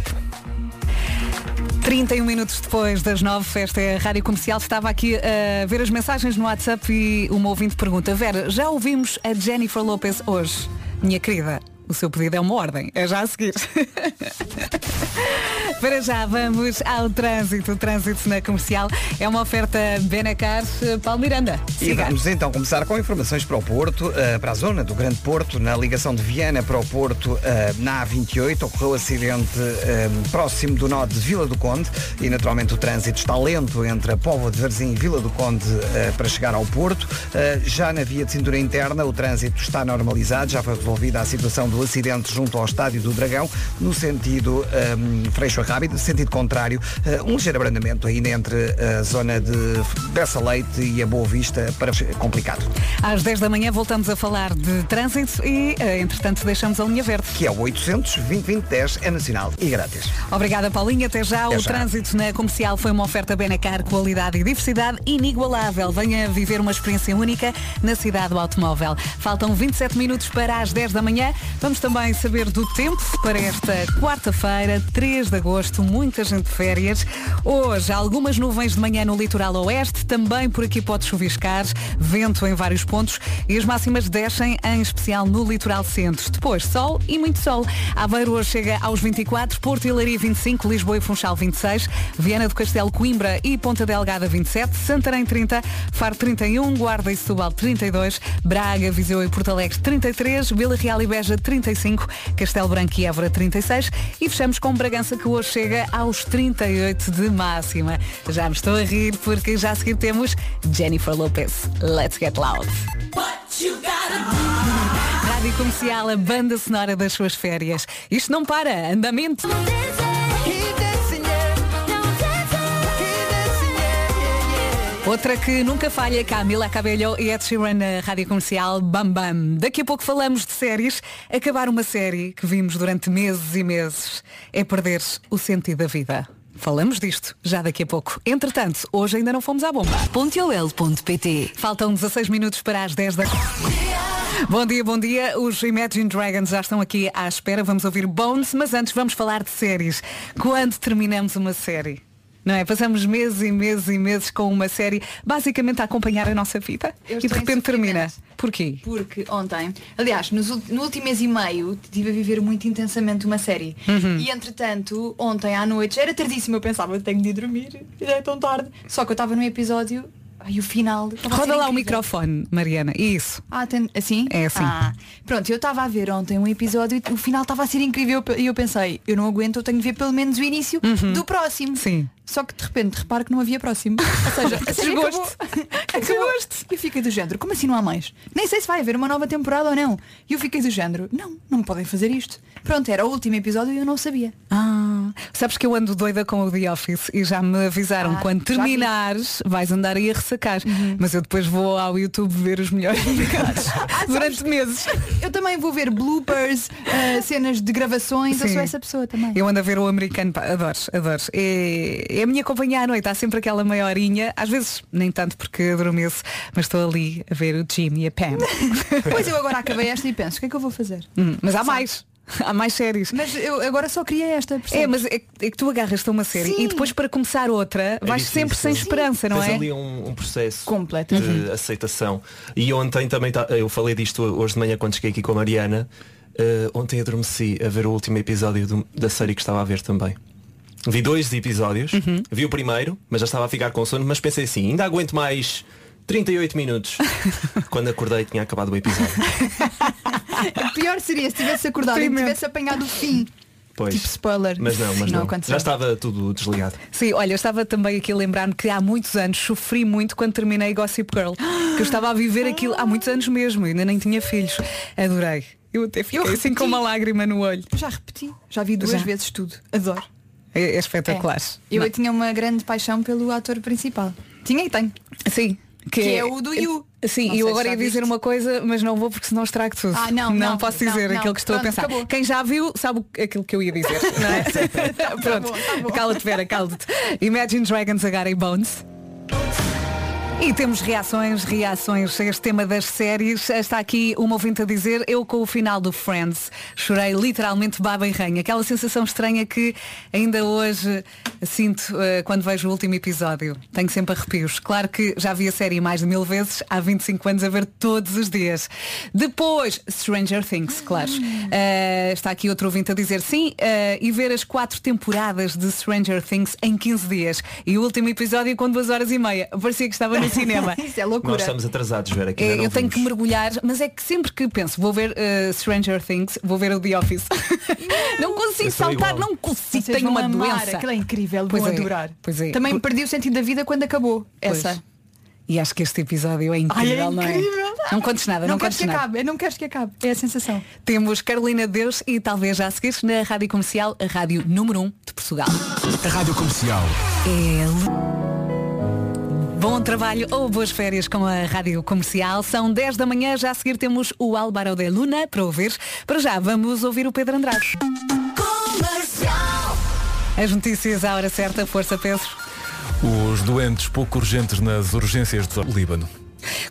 31 minutos depois das 9, esta é a Rádio Comercial. Estava aqui a ver as mensagens no WhatsApp e uma ouvinte pergunta, Vera, já ouvimos a Jennifer Lopez hoje? Minha querida, o seu pedido é uma ordem, é já a seguir. (laughs) Para já vamos ao trânsito. O trânsito na comercial é uma oferta Benacar Paulo Miranda. E Siga. vamos então começar com informações para o Porto, eh, para a zona do Grande Porto, na ligação de Viana para o Porto, eh, na A28, ocorreu acidente eh, próximo do nó de Vila do Conde e naturalmente o trânsito está lento entre a Póvoa de Varzim e Vila do Conde para chegar ao Porto. Já na via de cintura interna o trânsito está normalizado, já foi resolvida a situação do acidente junto ao Estádio do Dragão, no sentido eh, Freixo Rápido, sentido contrário, eh, um ligeiro abrandamento ainda entre a zona de Bessa Leite e a Boa Vista para complicado. Às 10 da manhã voltamos a falar de trânsito e, eh, entretanto, deixamos a linha verde. Que é o 800 2010 é nacional e grátis. Obrigada, Paulinha. Até já. Até o já. trânsito na comercial foi uma oferta Benacar, qualidade e diversidade inigualável. Venha viver uma experiência única na cidade do automóvel. Faltam 27 minutos para as 10 da manhã. Vamos também saber do tempo para esta quarta-feira, 3 de agosto. Muita gente de férias. Hoje, algumas nuvens de manhã no litoral oeste. Também por aqui pode chuviscar. Vento em vários pontos. E as máximas descem, em especial no litoral centro. Depois, sol e muito sol. Aveiro hoje chega aos 24, Porto e Leiria 25, Lisboa e Funchal 26, Viana do Castelo, Coimbra e Ponta Delgada 27, Santarém 30, Faro 31, Guarda e Setúbal 32, Braga, Viseu e Porto Alegre 33, Vila Real e Beja 35, Castelo Branco e Évora 36 e fechamos com Bragança que hoje chega aos 38 de máxima. Já me estou a rir porque já a seguir temos Jennifer Lopez. Let's get loud. Rádio Comercial, a banda sonora das suas férias. Isto não para, andamento. Outra que nunca falha, Camila Cabello e Ed Sheeran na Rádio Comercial Bam Bam. Daqui a pouco falamos de séries. Acabar uma série que vimos durante meses e meses é perder o sentido da vida. Falamos disto já daqui a pouco. Entretanto, hoje ainda não fomos à bomba. Pontiol.pt Faltam 16 minutos para as 10 da Bom dia, bom dia. Os Imagine Dragons já estão aqui à espera. Vamos ouvir Bones, mas antes vamos falar de séries. Quando terminamos uma série? Não é? Passamos meses e meses e meses com uma série basicamente a acompanhar a nossa vida Eu e de repente termina. Porquê? Porque ontem, aliás, nos no último mês e meio estive a viver muito intensamente uma série. Uhum. E entretanto, ontem à noite, já era tardíssimo, eu pensava, tenho de ir dormir, já é tão tarde. Só que eu estava num episódio e o final. Roda lá o microfone, Mariana. Isso. Ah, tem, assim? É assim. Ah, pronto, eu estava a ver ontem um episódio e o final estava a ser incrível e eu pensei, eu não aguento, eu tenho de ver pelo menos o início do próximo. Uhum. Sim. Só que de repente reparo que não havia próximo. Ou seja, Desgosto. Desgosto. E fiquei do género, como assim não há mais? Nem sei se vai haver uma nova temporada ou não. E eu fiquei do género, não, não me podem fazer isto. Pronto, era o último episódio e eu não sabia. Ah. Sabes que eu ando doida com o The Office e já me avisaram Ah, quando terminares vais andar aí a ressacar. Mas eu depois vou ao YouTube ver os melhores (laughs) momentos durante meses. Eu também vou ver bloopers, eh, cenas de gravações, eu Sim. sou essa pessoa também. Eu ando a ver o americano, pá, adoro, adoro. É, é a minha companhia à noite, há sempre aquela meia horinha, às vezes nem tanto porque adormeço, mas estou ali a ver o Jim e a Pam. (laughs) Pois eu agora acabei esta e penso, o que é que eu vou fazer? Hum, mas há mais. Há mais séries. Mas eu agora só queria esta. percebes? É, mas é, que- é que tu agarras-te a uma série Sim. e depois para começar outra É vais difícil. sempre sem esperança, não Tens é? ali um, um processo Completamente. de aceitação. E ontem também, tá- eu falei disto hoje de manhã quando cheguei aqui com a Mariana. Eh, ontem adormeci a ver o último episódio do- da série que estava a ver também. Vi dois episódios, Uhum. vi o primeiro, mas já estava a ficar com sono, mas pensei assim, ainda aguento mais 38 minutos. (laughs) Quando acordei tinha acabado o episódio. (laughs) O pior seria se tivesse acordado e tivesse apanhado o fim. Pois. Tipo spoiler. Mas não, mas não. aconteceu. Já estava tudo desligado. Sim, olha, eu estava também aqui a lembrar-me que há muitos anos sofri muito quando terminei Gossip Girl. Que eu estava a viver aquilo há muitos anos mesmo, ainda nem tinha filhos. Adorei. Eu até fiquei Eu assim com uma lágrima no olho. Já repeti. Já vi duas Já. vezes tudo. Adoro. É, é espetacular. Eu Não. tinha uma grande paixão pelo ator principal. Tinha e tenho. Sim. Que é o do You. Sim, Não e eu agora ia dizer uma coisa, mas não vou porque senão estrago tudo. Ah, não, não não, posso dizer não. aquilo que estou Pronto, a pensar. acabou. Quem já viu sabe aquilo que eu ia dizer. Não é? (laughs) (laughs) Pronto, bom, tá bom. cala-te, Vera, cala-te. Imagine Dragons Agar e Bones. E temos reações, reações a este tema das séries. Está aqui uma ouvinte a dizer, eu com o final do Friends chorei literalmente baba em ranho. Aquela sensação estranha que ainda hoje sinto eh, quando vejo o último episódio. Tenho sempre arrepios. Claro que já vi a série mais de mil vezes, há 25 anos a ver todos os dias. Depois, Stranger Things, claro. Eh, está aqui outro ouvinte a dizer sim, eh, e ver as quatro temporadas de Stranger Things em 15 dias. E o último episódio com duas horas e meia. Parecia que estava no cinema. (laughs) Isso é Nós loucura. estamos atrasados, Vera, que É, não eu tenho que mergulhar, mas é que sempre que penso, vou ver uh, Stranger Things, vou ver o The Office. (laughs) não consigo saltar, igual. não consigo, Vocês tenho uma amar, doença. Aquilo é incrível, Pois vou é, adorar. pois é. Também Por- perdi o sentido da vida quando acabou. Pois. Essa. E acho que este episódio é incrível, não é? incrível. Não contes nada, Não, não, contes que nada. acabe, não queres que acabe. É a sensação. Temos Carolina Deus e talvez já a seguir na Rádio Comercial, a rádio número 1 de Portugal. A Rádio Comercial. É Bom trabalho ou boas férias com a Rádio Comercial. São 10 da manhã, já a seguir temos o Álvaro de Luna para ouvir. Para já, vamos ouvir o Pedro Andrade. As notícias à hora certa, força Pedro. Os doentes pouco urgentes nas urgências do Líbano.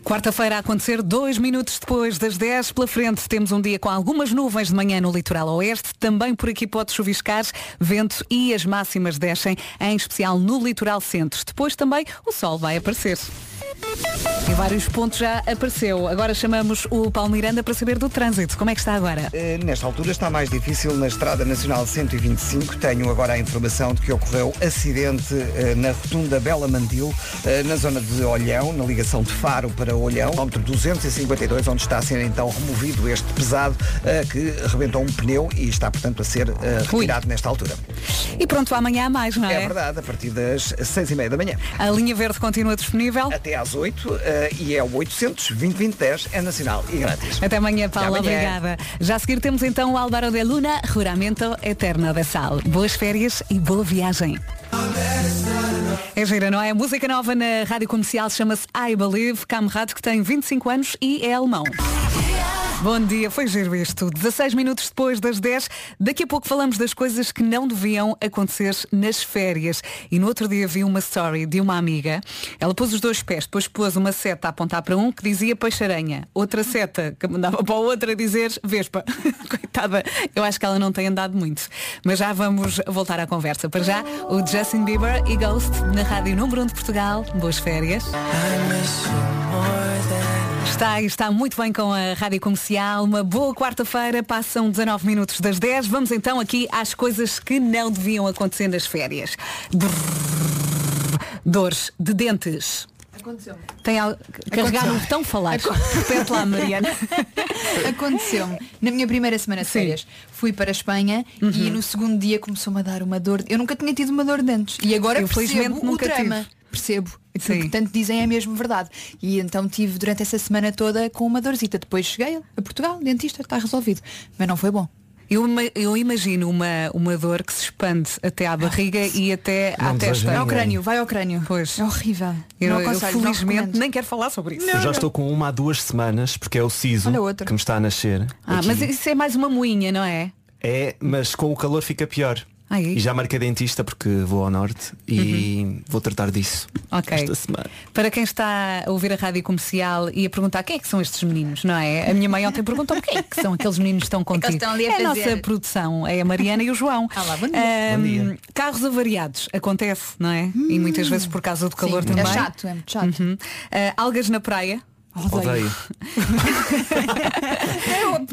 Quarta-feira a acontecer, dois minutos depois das 10 pela frente. Temos um dia com algumas nuvens de manhã no litoral oeste. Também por aqui pode chuviscar, vento e as máximas descem, em especial no litoral centro. Depois também o sol vai aparecer. Em vários pontos já apareceu. Agora chamamos o Paulo Miranda para saber do trânsito. Como é que está agora? Eh, Nesta altura está mais difícil na Estrada Nacional 125. Tenho agora a informação de que ocorreu acidente eh, na rotunda Bela Mandil, eh, na zona de Olhão, na ligação de Faro para Olhão, quilómetro 252, onde está a ser então removido este pesado eh, que rebentou um pneu e está, portanto, a ser eh, retirado nesta altura. E pronto, amanhã há mais, não É é? verdade, a partir das seis e meia da manhã. A linha verde continua disponível. Até às 8 eh, e é o 800 2010 é nacional e grátis. Até amanhã, Paula. Até amanhã. Obrigada. Já a seguir temos então o Álvaro de Luna, Juramento Eterno da Sal. Boas férias e boa viagem. É gira, não é? Música nova na rádio comercial chama-se I Believe, Camerato que tem 25 anos e é alemão. Bom dia, foi giro isto. 16 minutos depois das 10, daqui a pouco falamos das coisas que não deviam acontecer nas férias. E no outro dia vi uma story de uma amiga. Ela pôs os dois pés, depois pôs uma seta a apontar para um que dizia peixe-aranha. Outra seta que mandava para o outro a dizer vespa. (laughs) Coitada, eu acho que ela não tem andado muito. Mas já vamos voltar à conversa. Para já, o Justin Bieber e Ghost na Rádio Número 1 de Portugal. Boas férias. Está, está muito bem com a Rádio Comercial. Uma boa quarta-feira, passam 19 minutos das 10. Vamos então aqui às coisas que não deviam acontecer nas férias. Brrr. Dores de dentes. Aconteceu-me. Tem al... carregar no botão falar. Repete lá, Mariana. (laughs) Aconteceu-me. Na minha primeira semana de férias, fui para a Espanha Uhum. e no segundo dia começou-me a dar uma dor. Eu nunca tinha tido uma dor de dentes. E agora Eu, felizmente, percebo o nunca drama. tive. Percebo. O Sim. que tanto dizem é mesmo verdade. E então tive durante essa semana toda com uma dorzita. Depois cheguei a Portugal, dentista, está resolvido. Mas não foi bom. Eu, eu imagino uma, uma dor que se expande até à barriga e até Não à testa. a Ao crânio, vai ao crânio. Pois. É horrível. Eu, não eu, não felizmente nem quero falar sobre isso. Eu já estou com uma há duas semanas, porque é o siso que me está a nascer. Ah, aqui. mas isso é mais uma moinha, não é? É, mas com o calor fica pior. Ah, é? E já marquei dentista porque vou ao norte e vou tratar disso Uhum. Ok. esta semana. Para quem está a ouvir a rádio comercial e a perguntar quem é que são estes meninos, não é? A minha mãe ontem perguntou-me quem é que são aqueles meninos que estão contigo. estão ali a é a nossa produção, é a Mariana e o João. (laughs) Olá, bom dia. Ahm, Bom dia. Carros avariados, acontece, não é? E muitas vezes por causa do calor Sim, também. É chato, é muito chato. Uhum. Ah, algas na praia. Odeio. (laughs)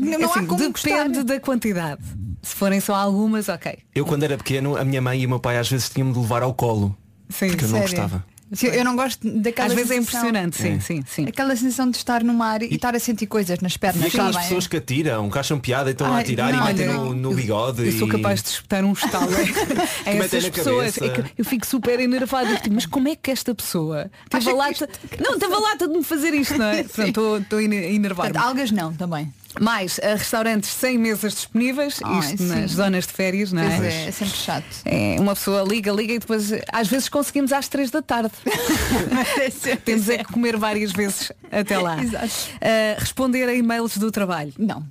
Não, não Assim, há como depende gostar. da quantidade. Se forem só algumas, ok. Eu quando era pequeno, a minha mãe e o meu pai às vezes tinham-me de levar ao colo. Sim, porque eu não gostava. Eu não gosto daquela Às vezes é sensação- impressionante, sim, É. sim, sim. Aquela sensação de estar no mar e, estar a sentir coisas nas E pernas. aquelas sabem? pessoas que atiram, que acham piada e estão a Ai, atirar não, e metem no, no bigode. Eu sou e- capaz de espetar um estalo (laughs) a metem essas na pessoas. É que eu fico super enervada. Tipo, mas como é que esta pessoa teve a lata. Não, teve a lata de me fazer isto, não é? (laughs) Pronto, estou- estou a enervar. Algas não, também. Mais a restaurantes sem mesas disponíveis, Ai, isto sim. nas zonas de férias, não é? É, é sempre chato. É, uma pessoa liga, liga e depois às vezes conseguimos às três da tarde. (laughs) Temos é que comer várias vezes até lá. Exato. Ah, responder a e-mails do trabalho. Não.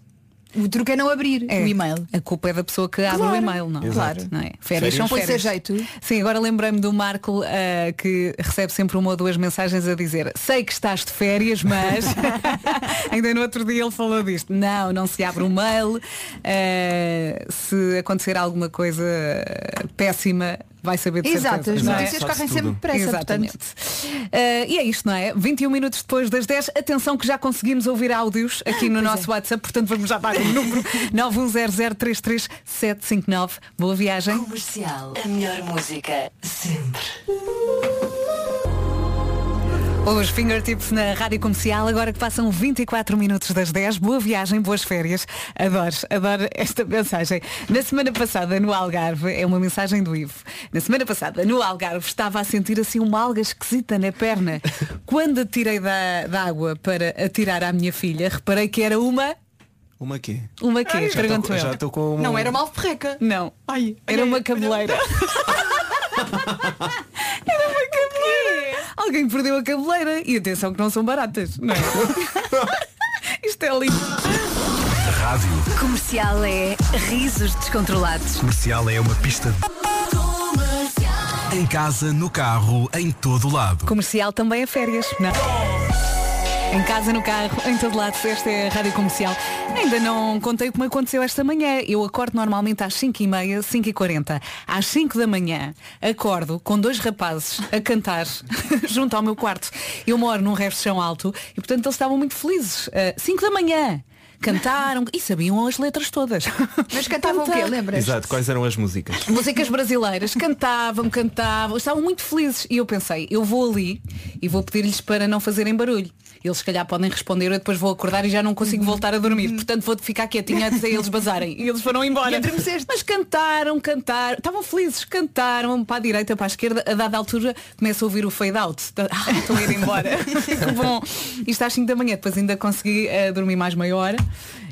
O truque é não abrir É. o e-mail. A culpa é da pessoa que abre Claro. o e-mail, não? Exato. Claro. Não é? Férias, são a férias. jeito. Sim, agora lembrei-me do Marco ah, que recebe sempre uma ou duas mensagens a dizer sei que estás de férias, mas (laughs) ainda no outro dia ele falou disto. Não, não se abre o mail. Ah, se acontecer alguma coisa péssima, vai saber de Exato, certeza. as é? notícias Sabe-se correm tudo. sempre depressa, Exatamente. Ah, e é isto, não é? 21 minutos depois das 10, atenção que já conseguimos ouvir áudios aqui no nosso WhatsApp, portanto vamos já dar o número (laughs) 910033759. Boa viagem. Comercial. A melhor música sempre. Os fingertips na rádio comercial, agora que passam 24 minutos das 10. Boa viagem, boas férias. Adoro, adoro esta mensagem. Na semana passada, no Algarve, é uma mensagem do Ivo. Na semana passada, no Algarve, estava a sentir assim uma alga esquisita na perna. (laughs) Quando a tirei da, da água para atirar à minha filha, reparei que era uma. Uma quê? Uma quê? Já estou- Pergunto Já eu. estou com uma... Não era uma alferreca. Não. Ai, Era olha, uma cabeleira. (laughs) (laughs) Era uma cabeleira. Alguém perdeu a cabeleira. E atenção que não são baratas, não é? (laughs) Isto é lindo. Rádio Comercial é risos descontrolados. Comercial é uma pista de... Em casa, no carro, em todo lado. Comercial também é férias. Não. Em casa, no carro, em todo lado, esta é a Rádio Comercial. Ainda não contei como aconteceu esta manhã. Eu acordo normalmente às 5h30, 5h40. Às 5 da manhã, acordo com dois rapazes a cantar (laughs) junto ao meu quarto. Eu moro num resto chão alto e, portanto, eles estavam muito felizes. 5 da manhã. Cantaram e sabiam as letras todas. Mas cantavam o quê? Lembras? Exato, quais eram as músicas? músicas brasileiras, cantavam, cantavam, estavam muito felizes. E eu pensei, eu vou ali e vou pedir-lhes para não fazerem barulho. Eles se calhar podem responder, eu depois vou acordar e já não consigo voltar a dormir. Portanto vou ficar quietinha até eles bazarem. E eles foram embora. E. Mas cantaram, cantaram, estavam felizes, cantaram para a direita, para a esquerda, a dada altura começa a ouvir o fade out. Ah, estou a ir embora. (laughs) Que bom. Isto às 5 da manhã, depois ainda consegui eh, dormir mais meia hora.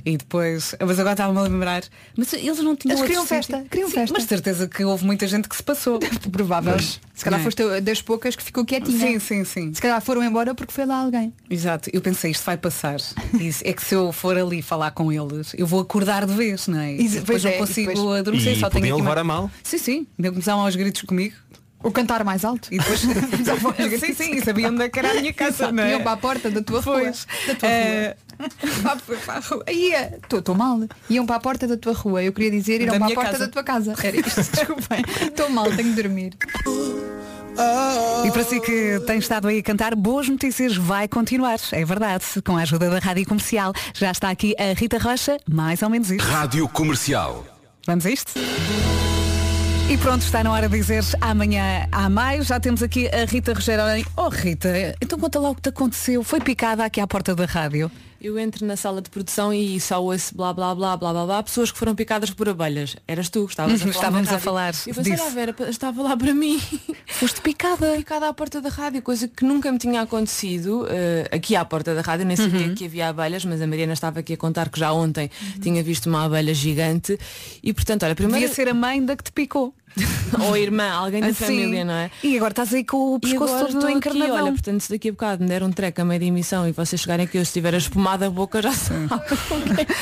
E depois, mas agora estava-me a lembrar, mas eles não tinham Eles queriam festa, queriam Sim, festa. Mas de certeza que houve muita gente que se passou. (laughs) Provável. Se calhar é? foste das poucas que ficou quietinha. Sim, sim, sim. Se calhar foram embora porque foi lá alguém. Exato, eu pensei, isto vai passar. Isso, é que se eu for ali falar com eles, eu vou acordar de vez, não é? Isso, depois pois não é, consigo depois- adormecer, E só tenho aqui levar uma- a mal. Sim, sim, ainda começavam aos gritos comigo. Ou cantar mais alto. E depois (laughs) sim, sim, e sabiam onde é que era a minha casa, não é? Iam para a porta da tua Pois. rua. Da tua Eh, (laughs) rua. Estou mal. Iam para a porta da tua rua. Eu queria dizer, iam para a porta casa. da tua casa. Era isto, (laughs) desculpem. Estou mal, tenho de dormir. E para si que tem estado aí a cantar, boas notícias vai continuar. É verdade, com a ajuda da Rádio Comercial. Já está aqui a Rita Rocha, mais ou menos isto. Rádio Comercial. Vamos a isto? E pronto, está na hora de dizer amanhã há mais. Já temos aqui a Rita Rogério. Oh Rita, então conta lá o que te aconteceu. Foi picada aqui à porta da rádio. Eu entro na sala de produção e só ouço blá blá blá blá blá blá pessoas que foram picadas por abelhas. Eras tu que estavas a falar. Estávamos a falar Eu pensei. "Ah, Vera, estava lá para mim. (laughs) Foste picada. Picada à porta da rádio, coisa que nunca me tinha acontecido. eh, aqui à porta da rádio, nem sabia Uhum. que havia abelhas, mas a Mariana estava aqui a contar que já ontem tinha visto uma abelha gigante. E portanto, olha, primeiro. Devia ser a mãe da que te picou. (laughs) Ou a irmã, alguém da Assim. família, não é? E agora estás aí com o pescoço todo aqui, encarnadão. olha, portanto, se daqui a bocado me der um treco a meio da emissão e vocês chegarem aqui eu se tiver a espumada a boca já sabem. (laughs)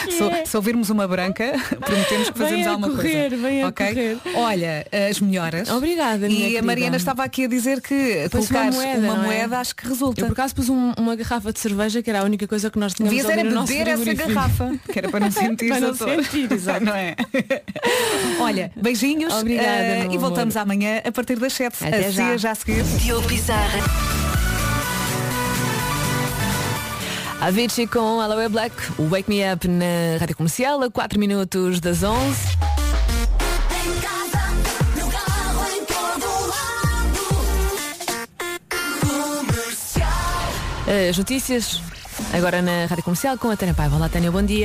Se, se ouvirmos uma branca, (laughs) prometemos que fazemos a alguma correr, coisa. vem a Ok? correr. Olha, as melhoras. Obrigada, minha E a querida. Mariana estava aqui a dizer que Pôs uma moeda, uma é? moeda acho que resulta. Eu por acaso pus um- uma garrafa de cerveja que era a única coisa que nós tínhamos Devias ali era beber essa garrafa, que era para não sentir Para não sentir, exato. não é? Olha, beijinhos Obrigada, eh, meu e voltamos amor. amanhã a partir das 7. Até a já. Já a seguir. Diogo Pizarra. Avicii com Aloe Black, o Wake Me Up na Rádio Comercial, a 4 minutos das 11. As notícias agora na Rádio Comercial com a Tânia Paiva. Olá, Tânia, bom dia.